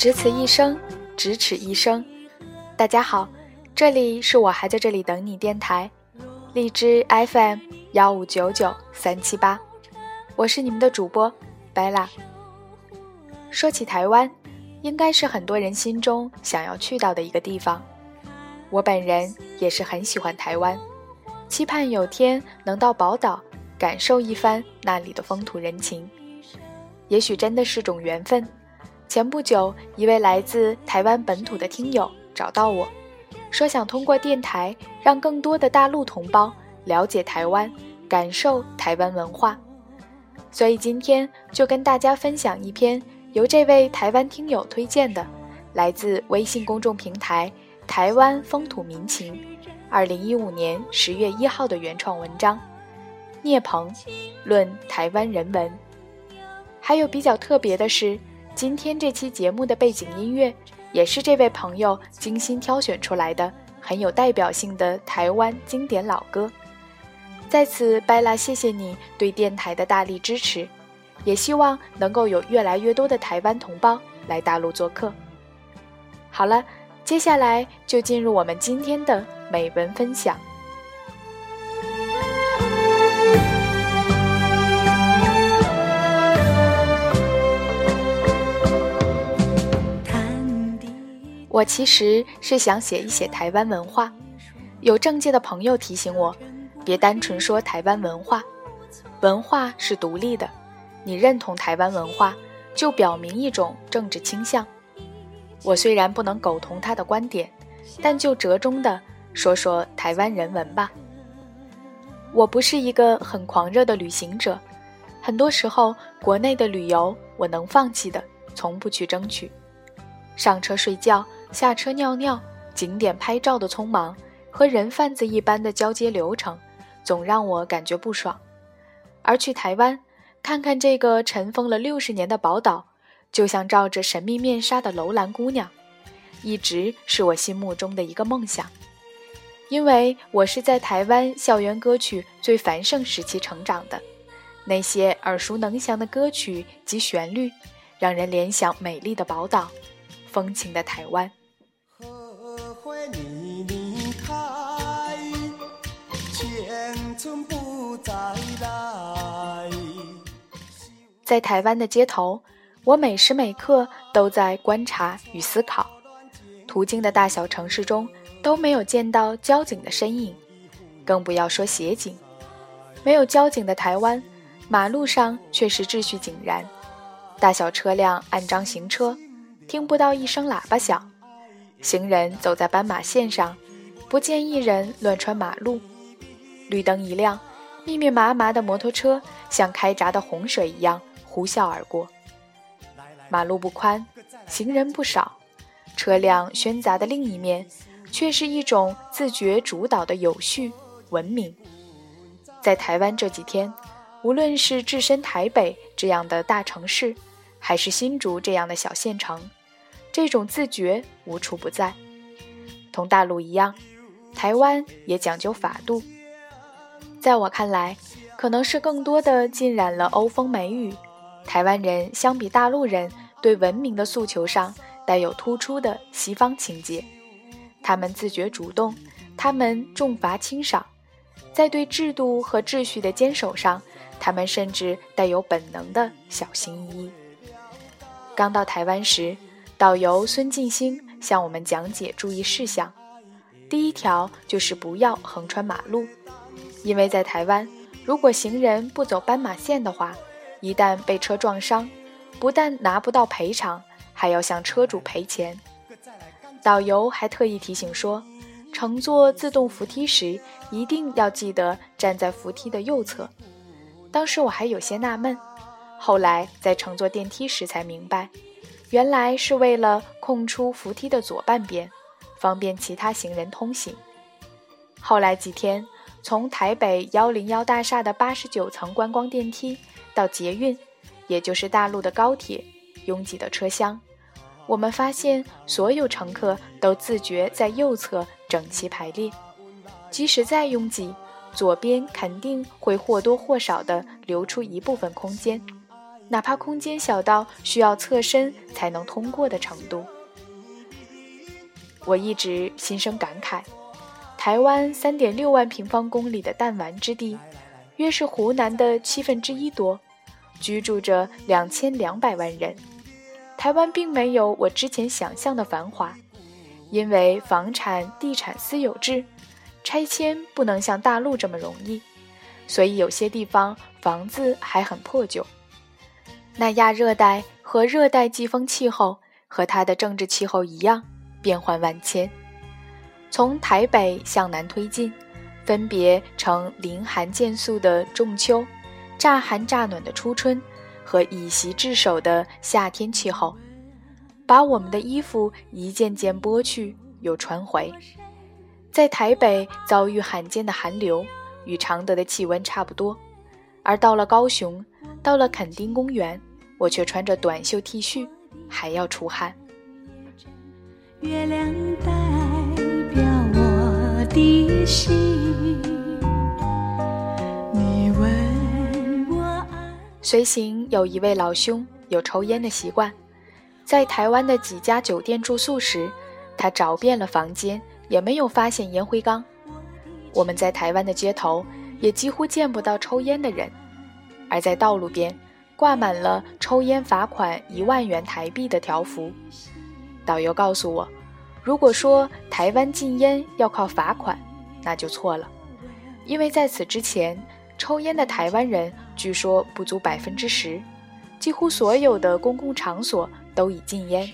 只此一生，咫尺一生。大家好，这里是我还在这里等你电台，荔枝 FM 幺五九九三七八，我是你们的主播白拉。说起台湾，应该是很多人心中想要去到的一个地方。我本人也是很喜欢台湾，期盼有天能到宝岛感受一番那里的风土人情。也许真的是种缘分。前不久，一位来自台湾本土的听友找到我，说想通过电台让更多的大陆同胞了解台湾，感受台湾文化。所以今天就跟大家分享一篇由这位台湾听友推荐的，来自微信公众平台《台湾风土民情》，二零一五年十月一号的原创文章《聂鹏论台湾人文》。还有比较特别的是。今天这期节目的背景音乐，也是这位朋友精心挑选出来的，很有代表性的台湾经典老歌。在此，拜拉谢谢你对电台的大力支持，也希望能够有越来越多的台湾同胞来大陆做客。好了，接下来就进入我们今天的美文分享。我其实是想写一写台湾文化，有政界的朋友提醒我，别单纯说台湾文化，文化是独立的，你认同台湾文化，就表明一种政治倾向。我虽然不能苟同他的观点，但就折中的说说台湾人文吧。我不是一个很狂热的旅行者，很多时候国内的旅游我能放弃的，从不去争取，上车睡觉。下车尿尿、景点拍照的匆忙和人贩子一般的交接流程，总让我感觉不爽。而去台湾看看这个尘封了六十年的宝岛，就像罩着神秘面纱的楼兰姑娘，一直是我心目中的一个梦想。因为我是在台湾校园歌曲最繁盛时期成长的，那些耳熟能详的歌曲及旋律，让人联想美丽的宝岛、风情的台湾。在台湾的街头，我每时每刻都在观察与思考。途经的大小城市中都没有见到交警的身影，更不要说协警。没有交警的台湾，马路上却是秩序井然，大小车辆按章行车，听不到一声喇叭响。行人走在斑马线上，不见一人乱穿马路。绿灯一亮，密密麻麻的摩托车像开闸的洪水一样呼啸而过。马路不宽，行人不少，车辆喧杂的另一面，却是一种自觉主导的有序文明。在台湾这几天，无论是置身台北这样的大城市，还是新竹这样的小县城。这种自觉无处不在，同大陆一样，台湾也讲究法度。在我看来，可能是更多的浸染了欧风美雨。台湾人相比大陆人，对文明的诉求上带有突出的西方情节。他们自觉主动，他们重罚轻赏，在对制度和秩序的坚守上，他们甚至带有本能的小心翼翼。刚到台湾时。导游孙进兴向我们讲解注意事项，第一条就是不要横穿马路，因为在台湾，如果行人不走斑马线的话，一旦被车撞伤，不但拿不到赔偿，还要向车主赔钱。导游还特意提醒说，乘坐自动扶梯时一定要记得站在扶梯的右侧。当时我还有些纳闷，后来在乘坐电梯时才明白。原来是为了空出扶梯的左半边，方便其他行人通行。后来几天，从台北幺零幺大厦的八十九层观光电梯到捷运，也就是大陆的高铁，拥挤的车厢，我们发现所有乘客都自觉在右侧整齐排列，即使再拥挤，左边肯定会或多或少地留出一部分空间。哪怕空间小到需要侧身才能通过的程度。我一直心生感慨：台湾三点六万平方公里的弹丸之地，约是湖南的七分之一多，居住着两千两百万人。台湾并没有我之前想象的繁华，因为房产地产私有制，拆迁不能像大陆这么容易，所以有些地方房子还很破旧。那亚热带和热带季风气候和它的政治气候一样。变幻万千，从台北向南推进，分别呈凌寒渐肃的仲秋、乍寒乍暖的初春和以袭至手的夏天气候，把我们的衣服一件件剥去又穿回。在台北遭遇罕见的寒流，与常德的气温差不多；而到了高雄，到了垦丁公园，我却穿着短袖 T 恤，还要出汗。月亮代表我的心，随行有一位老兄，有抽烟的习惯。在台湾的几家酒店住宿时，他找遍了房间，也没有发现烟灰缸。我们在台湾的街头也几乎见不到抽烟的人，而在道路边挂满了抽烟罚款一万元台币的条幅。导游告诉我，如果说台湾禁烟要靠罚款，那就错了，因为在此之前，抽烟的台湾人据说不足百分之十，几乎所有的公共场所都已禁烟。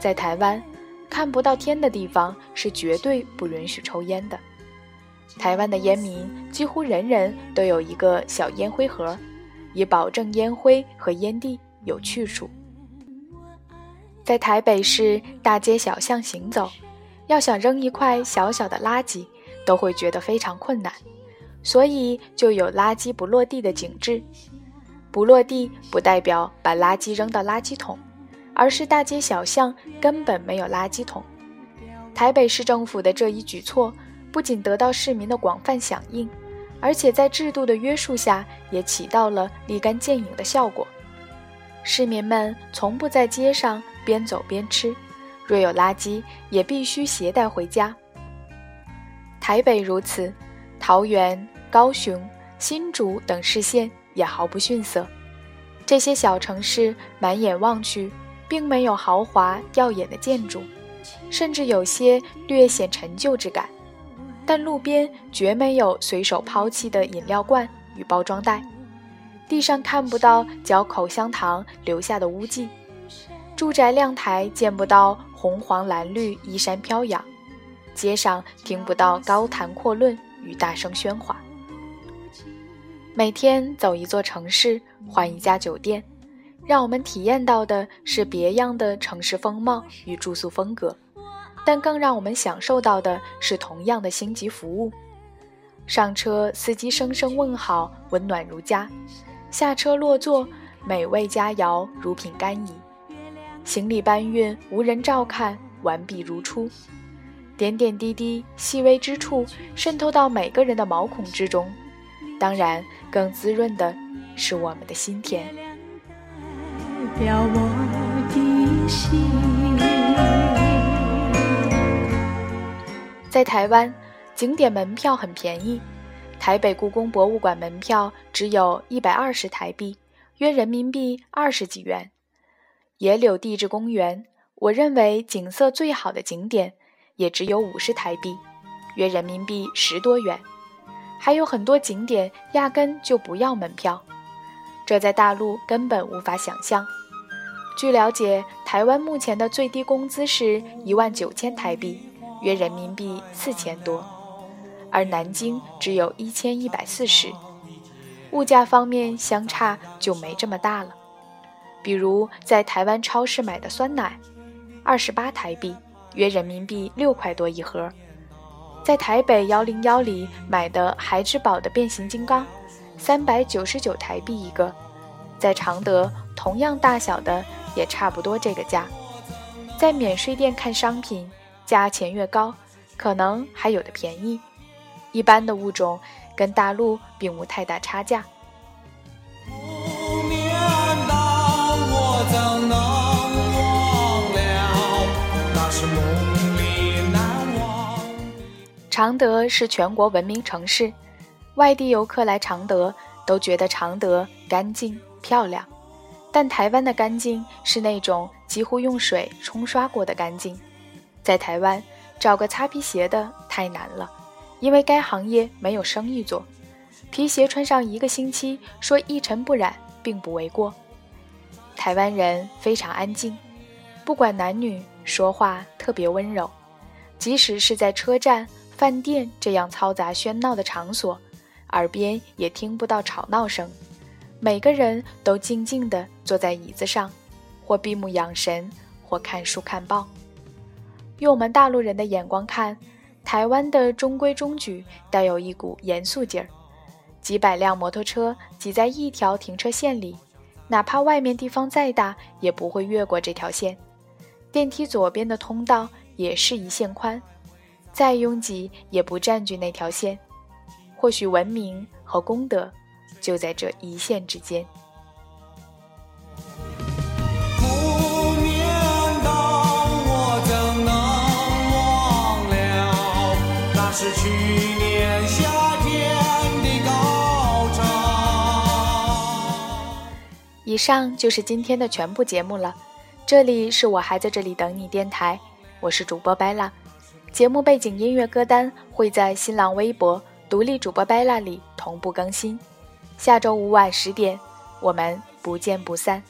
在台湾，看不到天的地方是绝对不允许抽烟的。台湾的烟民几乎人人都有一个小烟灰盒，以保证烟灰和烟蒂有去处。在台北市大街小巷行走，要想扔一块小小的垃圾，都会觉得非常困难，所以就有垃圾不落地的景致。不落地不代表把垃圾扔到垃圾桶，而是大街小巷根本没有垃圾桶。台北市政府的这一举措不仅得到市民的广泛响应，而且在制度的约束下也起到了立竿见影的效果。市民们从不在街上。边走边吃，若有垃圾也必须携带回家。台北如此，桃园、高雄、新竹等市县也毫不逊色。这些小城市满眼望去，并没有豪华耀眼的建筑，甚至有些略显陈旧之感。但路边绝没有随手抛弃的饮料罐与包装袋，地上看不到嚼口香糖留下的污迹。住宅亮台见不到红黄蓝绿衣衫飘扬，街上听不到高谈阔论与大声喧哗。每天走一座城市，换一家酒店，让我们体验到的是别样的城市风貌与住宿风格，但更让我们享受到的是同样的星级服务。上车，司机声声问好，温暖如家；下车落座，美味佳肴如品甘饴。行李搬运无人照看，完璧如初。点点滴滴、细微之处渗透到每个人的毛孔之中，当然，更滋润的是我们的心田。在台湾，景点门票很便宜，台北故宫博物馆门票只有一百二十台币，约人民币二十几元。野柳地质公园，我认为景色最好的景点，也只有五十台币，约人民币十多元。还有很多景点压根就不要门票，这在大陆根本无法想象。据了解，台湾目前的最低工资是一万九千台币，约人民币四千多，而南京只有一千一百四十，物价方面相差就没这么大了。比如在台湾超市买的酸奶，二十八台币，约人民币六块多一盒；在台北幺零幺里买的孩之宝的变形金刚，三百九十九台币一个；在常德同样大小的也差不多这个价。在免税店看商品，价钱越高，可能还有的便宜。一般的物种跟大陆并无太大差价。常德是全国闻名城市，外地游客来常德都觉得常德干净漂亮。但台湾的干净是那种几乎用水冲刷过的干净，在台湾找个擦皮鞋的太难了，因为该行业没有生意做。皮鞋穿上一个星期，说一尘不染并不为过。台湾人非常安静，不管男女，说话特别温柔，即使是在车站、饭店这样嘈杂喧闹的场所，耳边也听不到吵闹声。每个人都静静地坐在椅子上，或闭目养神，或看书看报。用我们大陆人的眼光看，台湾的中规中矩带有一股严肃劲儿。几百辆摩托车挤在一条停车线里，哪怕外面地方再大，也不会越过这条线。电梯左边的通道也是一线宽，再拥挤也不占据那条线。或许文明和功德。就在这一线之间。以上就是今天的全部节目了。这里是我还在这里等你电台，我是主播白拉。节目背景音乐歌单会在新浪微博独立主播 bala 里同步更新。下周五晚十点，我们不见不散。